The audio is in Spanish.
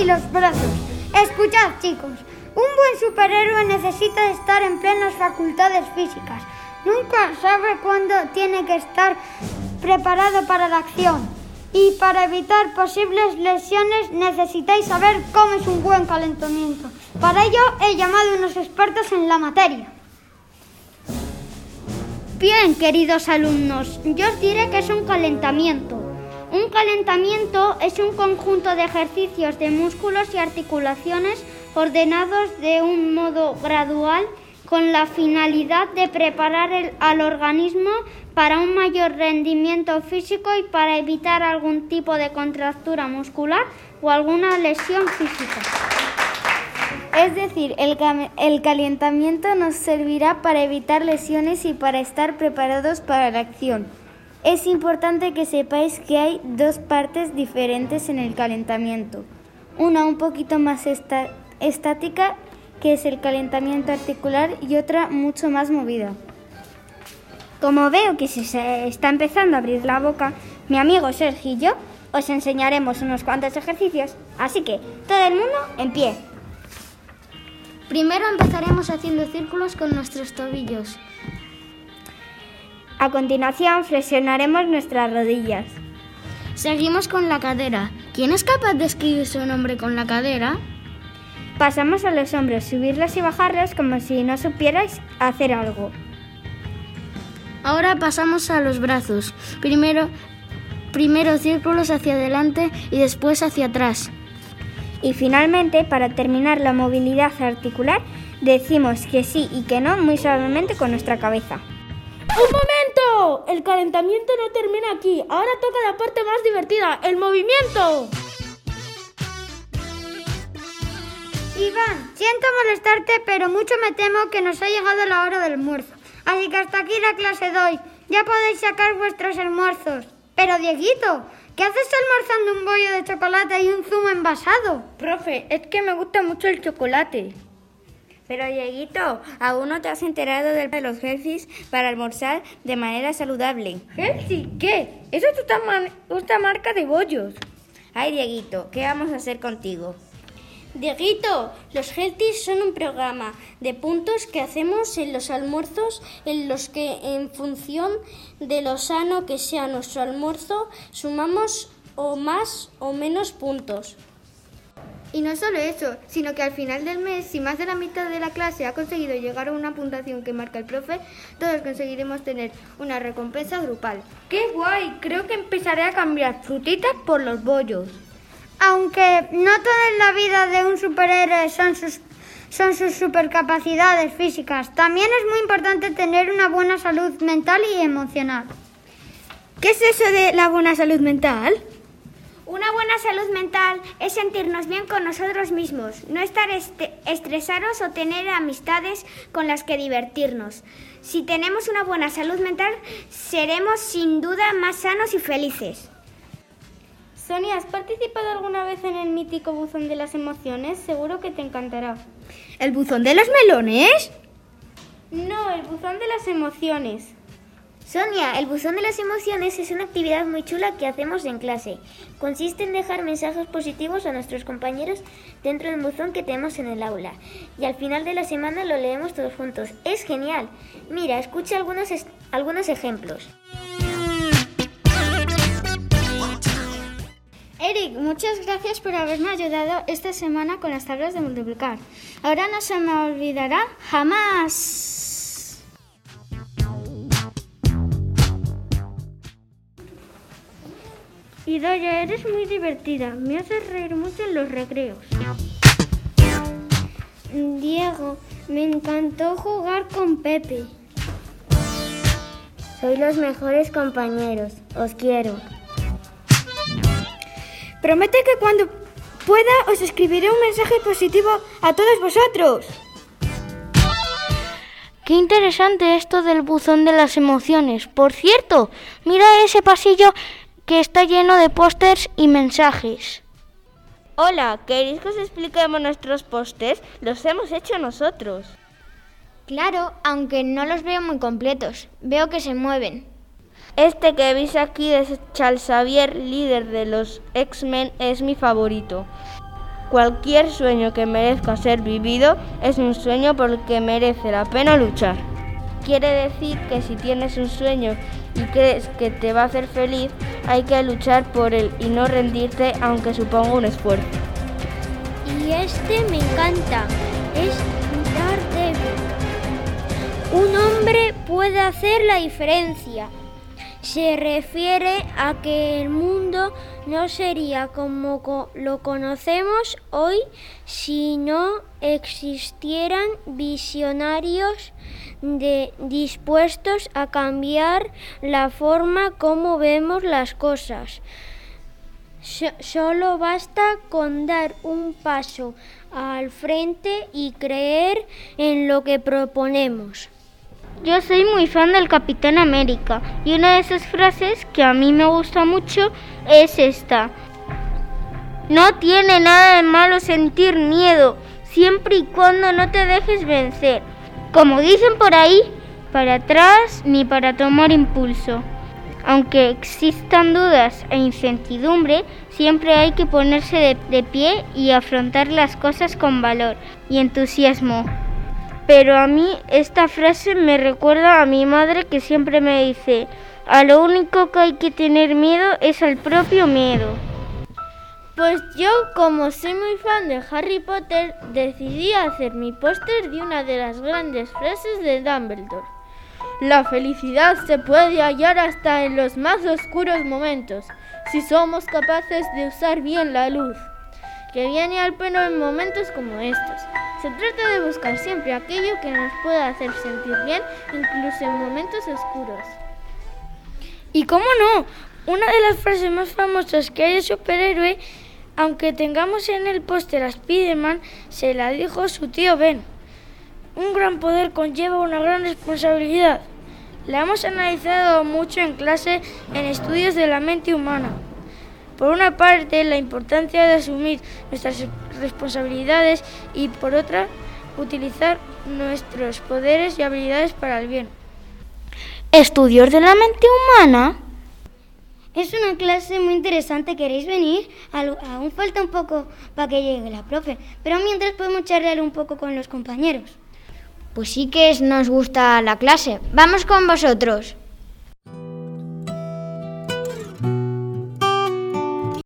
y los brazos. Escuchad, chicos. Un buen superhéroe necesita estar en plenas facultades físicas. Nunca sabe cuándo tiene que estar preparado para la acción. Y para evitar posibles lesiones necesitáis saber cómo es un buen calentamiento. Para ello he llamado a unos expertos en la materia. Bien, queridos alumnos, yo os diré que es un calentamiento. Un calentamiento es un conjunto de ejercicios de músculos y articulaciones ordenados de un modo gradual con la finalidad de preparar al organismo para un mayor rendimiento físico y para evitar algún tipo de contractura muscular o alguna lesión física. Es decir, el, calentamiento nos servirá para evitar lesiones y para estar preparados para la acción. Es importante que sepáis que hay dos partes diferentes en el calentamiento. Una un poquito más estática, que es el calentamiento articular, y otra mucho más movida. Como veo que se está empezando a abrir la boca, mi amigo Sergio y yo os enseñaremos unos cuantos ejercicios. Así que, todo el mundo en pie. Primero empezaremos haciendo círculos con nuestros tobillos. A continuación flexionaremos nuestras rodillas. Seguimos con la cadera. ¿Quién es capaz de escribir su nombre con la cadera? Pasamos a los hombros, subirlos y bajarlos como si no supierais hacer algo. Ahora pasamos a los brazos. Primero, primero círculos hacia adelante y después hacia atrás. Y finalmente, para terminar la movilidad articular, decimos que sí y que no muy suavemente con nuestra cabeza. ¡Un El calentamiento no termina aquí. Ahora toca la parte más divertida, el movimiento. Iván, siento molestarte, pero mucho me temo que nos ha llegado la hora del almuerzo. Así que hasta aquí la clase de hoy. Ya podéis sacar vuestros almuerzos. Pero Dieguito, ¿Qué haces almorzando un bollo de chocolate y un zumo envasado? Profe, es que me gusta mucho el chocolate. Pero Dieguito, aún no te has enterado de los healthies para almorzar de manera saludable. ¿Healthy? ¿Qué? Eso es otra marca de bollos. Ay, Dieguito, ¿qué vamos a hacer contigo? Dieguito, los Healthies son un programa de puntos que hacemos en los almuerzos en los que en función de lo sano que sea nuestro almuerzo sumamos o más o menos puntos. Y no solo eso, sino que al final del mes, si más de la mitad de la clase ha conseguido llegar a una puntuación que marca el profe, todos conseguiremos tener una recompensa grupal. ¡Qué guay! Creo que empezaré a cambiar frutitas por los bollos. Aunque no toda la vida de un superhéroe son sus, son sus supercapacidades físicas, también es muy importante tener una buena salud mental y emocional. ¿Qué es eso de la buena salud mental? Una buena salud mental es sentirnos bien con nosotros mismos, no estar estresados o tener amistades con las que divertirnos. Si tenemos una buena salud mental, seremos sin duda más sanos y felices. Sonia, ¿has participado alguna vez en el mítico buzón de las emociones? Seguro que te encantará. ¿El buzón de los melones? No, el buzón de las emociones. Sonia, el buzón de las emociones es una actividad muy chula que hacemos en clase. Consiste en dejar mensajes positivos a nuestros compañeros dentro del buzón que tenemos en el aula. Y al final de la semana lo leemos todos juntos. Es genial. Mira, escucha algunos, algunos ejemplos. Eric, muchas gracias por haberme ayudado esta semana con las tablas de multiplicar. Ahora no se me olvidará jamás. Idoya, eres muy divertida. Me haces reír mucho en los recreos. Diego, me encantó jugar con Pepe. Soy los mejores compañeros. Os quiero. Promete que cuando pueda os escribiré un mensaje positivo a todos vosotros. Qué interesante esto del buzón de las emociones. Por cierto, mira ese pasillo que está lleno de pósters y mensajes. Hola, ¿queréis que os expliquemos nuestros pósters? Los hemos hecho nosotros. Claro, aunque no los veo muy completos. Veo que se mueven. Este que veis aquí de Charles Xavier, líder de los X-Men, es mi favorito. Cualquier sueño que merezca ser vivido es un sueño por el que merece la pena luchar. Quiere decir que si tienes un sueño y crees que te va a hacer feliz, hay que luchar por él y no rendirte aunque suponga un esfuerzo. Y este me encanta, es Daredevil. Un hombre puede hacer la diferencia. Se refiere a que el mundo no sería como lo conocemos hoy si no existieran visionarios dispuestos a cambiar la forma como vemos las cosas. solo basta con dar un paso al frente y creer en lo que proponemos. Yo soy muy fan del Capitán América y una de esas frases que a mí me gusta mucho es esta. No tiene nada de malo sentir miedo, siempre y cuando no te dejes vencer. Como dicen por ahí, para atrás ni para tomar impulso. Aunque existan dudas e incertidumbre, siempre hay que ponerse de, de, pie y afrontar las cosas con valor y entusiasmo. Pero a mí esta frase me recuerda a mi madre que siempre me dice, a lo único que hay que tener miedo es al propio miedo. Pues yo, como soy muy fan de Harry Potter, decidí hacer mi póster de una de las grandes frases de Dumbledore. La felicidad se puede hallar hasta en los más oscuros momentos, si somos capaces de usar bien la luz, que viene al pelo en momentos como estos. Se trata de buscar siempre aquello que nos pueda hacer sentir bien, incluso en momentos oscuros. ¿Y cómo no? Una de las frases más famosas que hay de superhéroe aunque tengamos en el póster a Spiderman, se la dijo su tío Ben. Un gran poder conlleva una gran responsabilidad. La hemos analizado mucho en clase en estudios de la mente humana. Por una parte, la importancia de asumir nuestras responsabilidades y por otra, utilizar nuestros poderes y habilidades para el bien. ¿Estudios de la mente humana? Es una clase muy interesante, ¿queréis venir? Aún falta un poco para que llegue la profe, pero mientras podemos charlar un poco con los compañeros. Pues sí que nos gusta la clase. Vamos con vosotros.